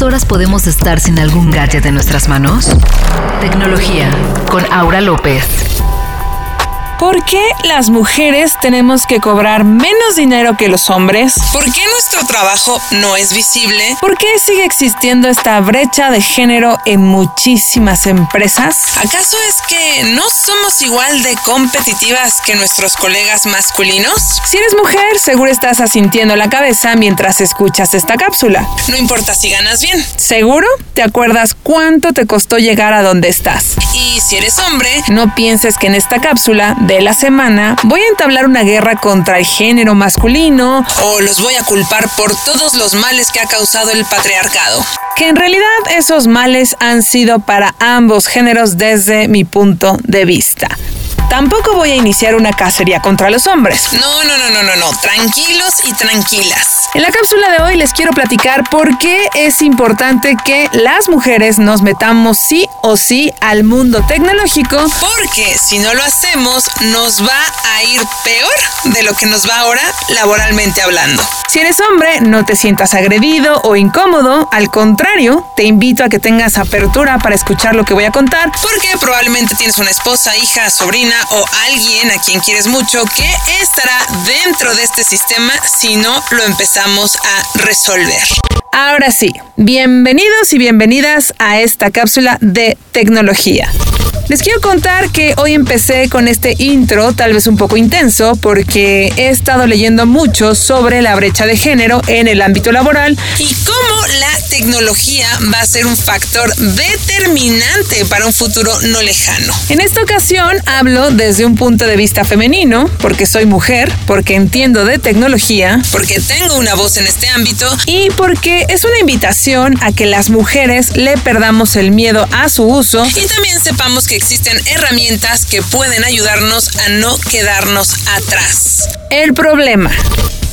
¿Cuántas horas podemos estar sin algún gadget en nuestras manos? Tecnología con Aura López. ¿Por qué las mujeres tenemos que cobrar menos dinero que los hombres? ¿Por qué nuestro trabajo no es visible? ¿Por qué sigue existiendo esta brecha de género en muchísimas empresas? ¿Acaso es que no somos igual de competitivas que nuestros colegas masculinos? Si eres mujer, seguro estás asintiendo la cabeza mientras escuchas esta cápsula. No importa si ganas bien. ¿Seguro? ¿Te acuerdas cuánto te costó llegar a donde estás? Y si eres hombre, no pienses que en esta cápsula de la semana voy a entablar una guerra contra el género masculino o los voy a culpar por todos los males que ha causado el patriarcado. Que en realidad esos males han sido para ambos géneros desde mi punto de vista. Tampoco voy a iniciar una cacería contra los hombres. No, no, no, no, no, no. Tranquilos y tranquilas. En la cápsula de hoy les quiero platicar por qué es importante que las mujeres nos metamos sí o sí al mundo tecnológico. Porque si no lo hacemos, nos va a ir peor de lo que nos va ahora laboralmente hablando. Si eres hombre, no te sientas agredido o incómodo. Al contrario, te invito a que tengas apertura para escuchar lo que voy a contar. Porque probablemente tienes una esposa, hija, sobrina o alguien a quien quieres mucho que estará dentro de este sistema si no lo empezamos a resolver. Ahora sí, bienvenidos y bienvenidas a esta cápsula de tecnología. Les quiero contar que hoy empecé con este intro, tal vez un poco intenso, porque he estado leyendo mucho sobre la brecha de género en el ámbito laboral y cómo la tecnología va a ser un factor determinante para un futuro no lejano. En esta ocasión hablo desde un punto de vista femenino, porque soy mujer, porque entiendo de tecnología, porque tengo una voz en este ámbito y porque es una invitación a que las mujeres le perdamos el miedo a su uso y también sepamos que existen herramientas que pueden ayudarnos a no quedarnos atrás. El problema.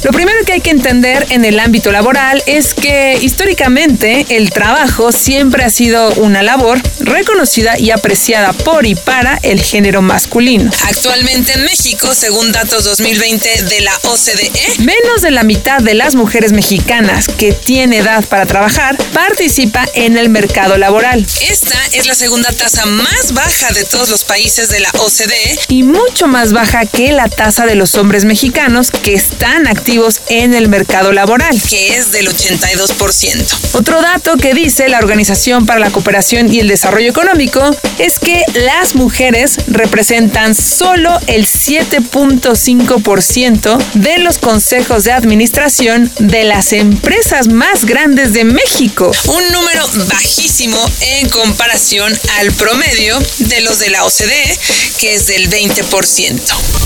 Lo primero que hay que entender en el ámbito laboral es que históricamente el trabajo siempre ha sido una labor reconocida y apreciada por y para el género masculino. Actualmente en México, según datos 2020 de la OCDE, menos de la mitad de las mujeres mexicanas que tiene edad para trabajar participa en el mercado laboral. Esta es la segunda tasa más baja de todos los países de la OCDE y mucho más baja que la tasa de los hombres mexicanos que están activos en el mercado laboral, que es del 82%. Otro dato que dice la Organización para la Cooperación y el Desarrollo Económico es que las mujeres representan solo el 7.5% de los consejos de administración de las empresas más grandes de México. Un número bajísimo en comparación al promedio de los de la OCDE, que es del 20%.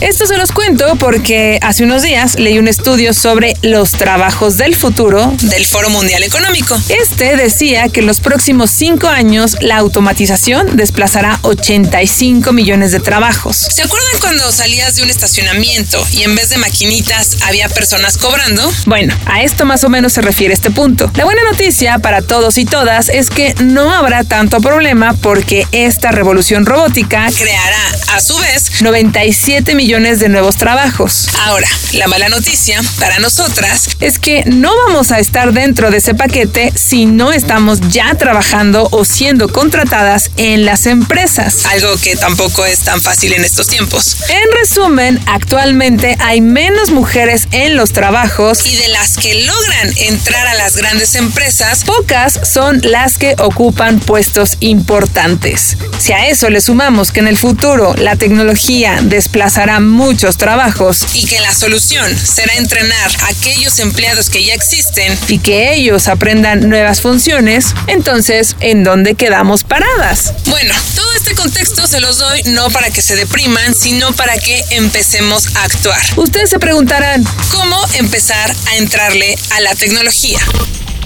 Esto se los cuento porque hace unos días leí un estudio sobre los trabajos del futuro del Foro Mundial Económico. Este decía que en los próximos cinco años la automatización desplazará 85 millones de trabajos. ¿Se acuerdan cuando salías de un estacionamiento y en vez de maquinitas había personas cobrando? Bueno, a esto más o menos se refiere este punto. La buena noticia para todos y todas es que no habrá tanto problema porque esta revolución robótica creará a su vez 97 millones de nuevos trabajos. Ahora, la mala noticia para nosotras es que no vamos a estar dentro de ese paquete si no estamos ya trabajando o siendo contratadas en las empresas. Algo que tampoco es tan fácil en estos tiempos. En resumen, actualmente hay menos mujeres en los trabajos y de las que logran entrar a las grandes empresas, pocas son las que ocupan puestos importantes. Si a eso le sumamos que en el futuro la tecnología desplazará muchos trabajos. Y que la solución será entrenar a aquellos empleados que ya existen y que ellos aprendan nuevas funciones, entonces, ¿en dónde quedamos paradas? Bueno, todo este contexto se los doy no para que se depriman, sino para que empecemos a actuar. Ustedes se preguntarán, ¿cómo empezar a entrarle a la tecnología?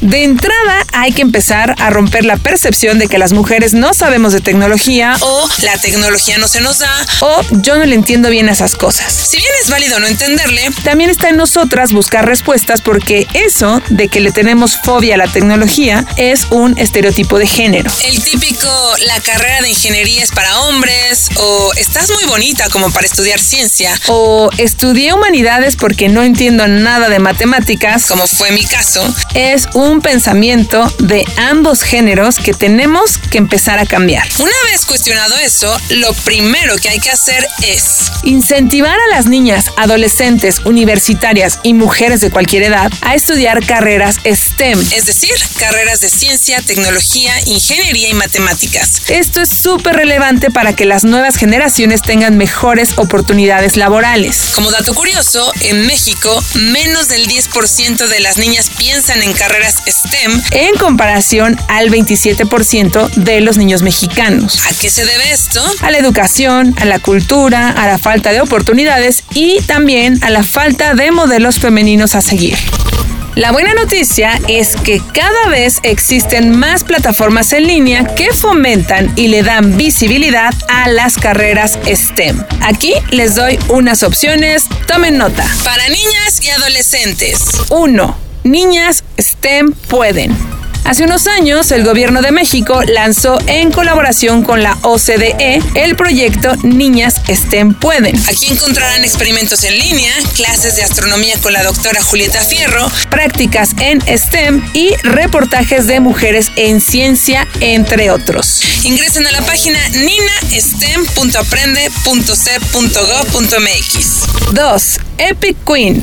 De entrada hay que empezar a romper la percepción de que las mujeres no sabemos de tecnología o la tecnología no se nos da o yo no le entiendo bien esas cosas. Si bien es válido no entenderle, también está en nosotras buscar respuestas porque eso de que le tenemos fobia a la tecnología es un estereotipo de género. El típico la carrera de ingeniería es para hombres o estás muy bonita como para estudiar ciencia o estudié humanidades porque no entiendo nada de matemáticas, como fue mi caso, es un un pensamiento de ambos géneros que tenemos que empezar a cambiar. Una vez cuestionado eso, lo primero que hay que hacer es incentivar a las niñas, adolescentes, universitarias y mujeres de cualquier edad a estudiar carreras STEM, es decir, carreras de ciencia, tecnología, ingeniería y matemáticas. Esto es súper relevante para que las nuevas generaciones tengan mejores oportunidades laborales. Como dato curioso, en México, menos del 10% de las niñas piensan en carreras STEM en comparación al 27% de los niños mexicanos. ¿A qué se debe esto? A la educación, a la cultura, a la falta de oportunidades y también a la falta de modelos femeninos a seguir. La buena noticia es que cada vez existen más plataformas en línea que fomentan y le dan visibilidad a las carreras STEM. Aquí les doy unas opciones, tomen nota. Para niñas y adolescentes. 1. Niñas STEM pueden. Hace unos años, el gobierno de México lanzó en colaboración con la OCDE el proyecto Niñas STEM Pueden. Aquí encontrarán experimentos en línea, clases de astronomía con la doctora Julieta Fierro, prácticas en STEM y reportajes de mujeres en ciencia, entre otros. Ingresen a la página ninastem.aprende.c.gov.mx. 2. Epic Queen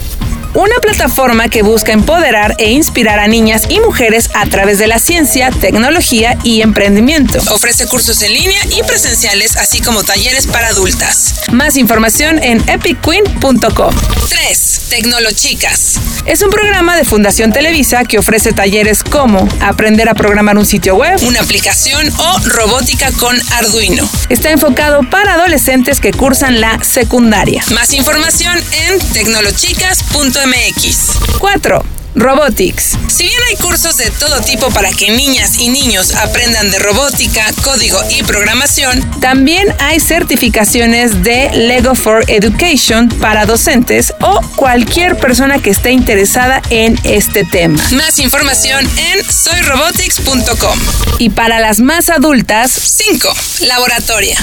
una plataforma que busca empoderar e inspirar a niñas y mujeres a través de la ciencia, tecnología y emprendimiento. Ofrece cursos en línea y presenciales, así como talleres para adultas. Más información en epicqueen.com. 3. Tecnolochicas. Es un programa de Fundación Televisa que ofrece talleres como aprender a programar un sitio web, una aplicación o robótica con Arduino. Está enfocado para adolescentes que cursan la secundaria. Más información en tecnolochicas.com MX. 4. Robotics. Si bien hay cursos de todo tipo para que niñas y niños aprendan de robótica, código y programación, también hay certificaciones de Lego for Education para docentes o cualquier persona que esté interesada en este tema. Más información en soyrobotics.com. Y para las más adultas, 5. Laboratoria.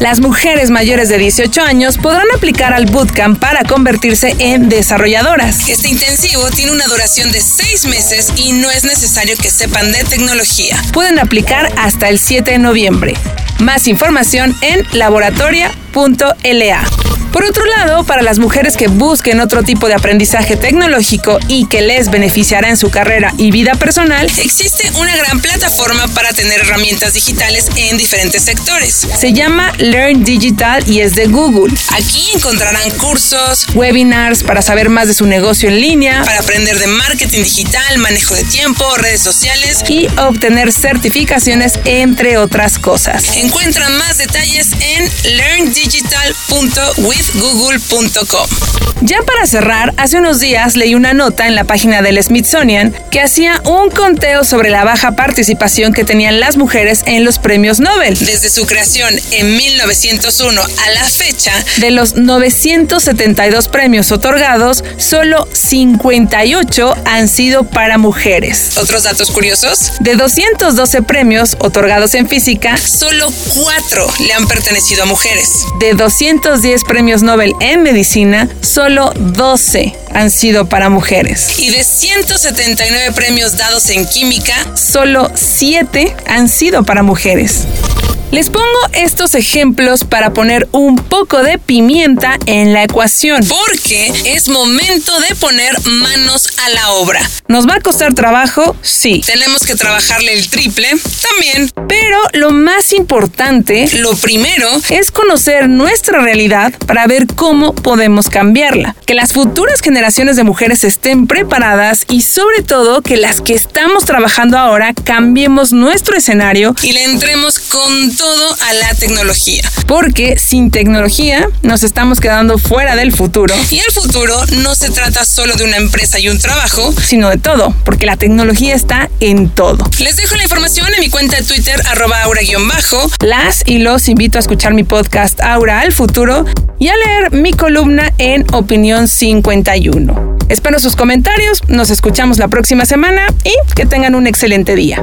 Las mujeres mayores de 18 años podrán aplicar al bootcamp para convertirse en desarrolladoras. Este intensivo tiene una duración de 6 meses y no es necesario que sepan de tecnología. Pueden aplicar hasta el 7 de noviembre. Más información en laboratoria.la. Por otro lado, para las mujeres que busquen otro tipo de aprendizaje tecnológico y que les beneficiará en su carrera y vida personal, existe una gran plataforma para tener herramientas digitales en diferentes sectores. Se llama Learn Digital y es de Google. Aquí encontrarán cursos, webinars para saber más de su negocio en línea, para aprender de marketing digital, manejo de tiempo, redes sociales y obtener certificaciones, entre otras cosas. Encuentran más detalles en learndigital.with google.com. Ya para cerrar, hace unos días leí una nota en la página del Smithsonian que hacía un conteo sobre la baja participación que tenían las mujeres en los premios Nobel. Desde su creación en 1901 a la fecha, de los 972 premios otorgados, solo 58 han sido para mujeres. ¿Otros datos curiosos? De 212 premios otorgados en física, solo 4 le han pertenecido a mujeres. De 210 premios Nobel en medicina, solo 12 han sido para mujeres. Y de 179 premios dados en química, solo 7 han sido para mujeres. Les pongo estos ejemplos para poner un poco de pimienta en la ecuación. Porque es momento de poner manos a la obra. ¿Nos va a costar trabajo? Sí. Tenemos que trabajarle el triple también. Pero lo más importante, lo primero, es conocer nuestra realidad para ver cómo podemos cambiarla. Que las futuras generaciones de mujeres estén preparadas y sobre todo que las que estamos trabajando ahora cambiemos nuestro escenario y le entremos con todo a la tecnología. Porque sin tecnología nos estamos quedando fuera del futuro. Y el futuro no se trata solo de una empresa y un trabajo, sino de todo, porque la tecnología está en todo. Les dejo la información en mi cuenta de Twitter, arroba aura-bajo. Las y los invito a escuchar mi podcast Aura al futuro y a leer mi columna en Opinión 51. Espero sus comentarios, nos escuchamos la próxima semana y que tengan un excelente día.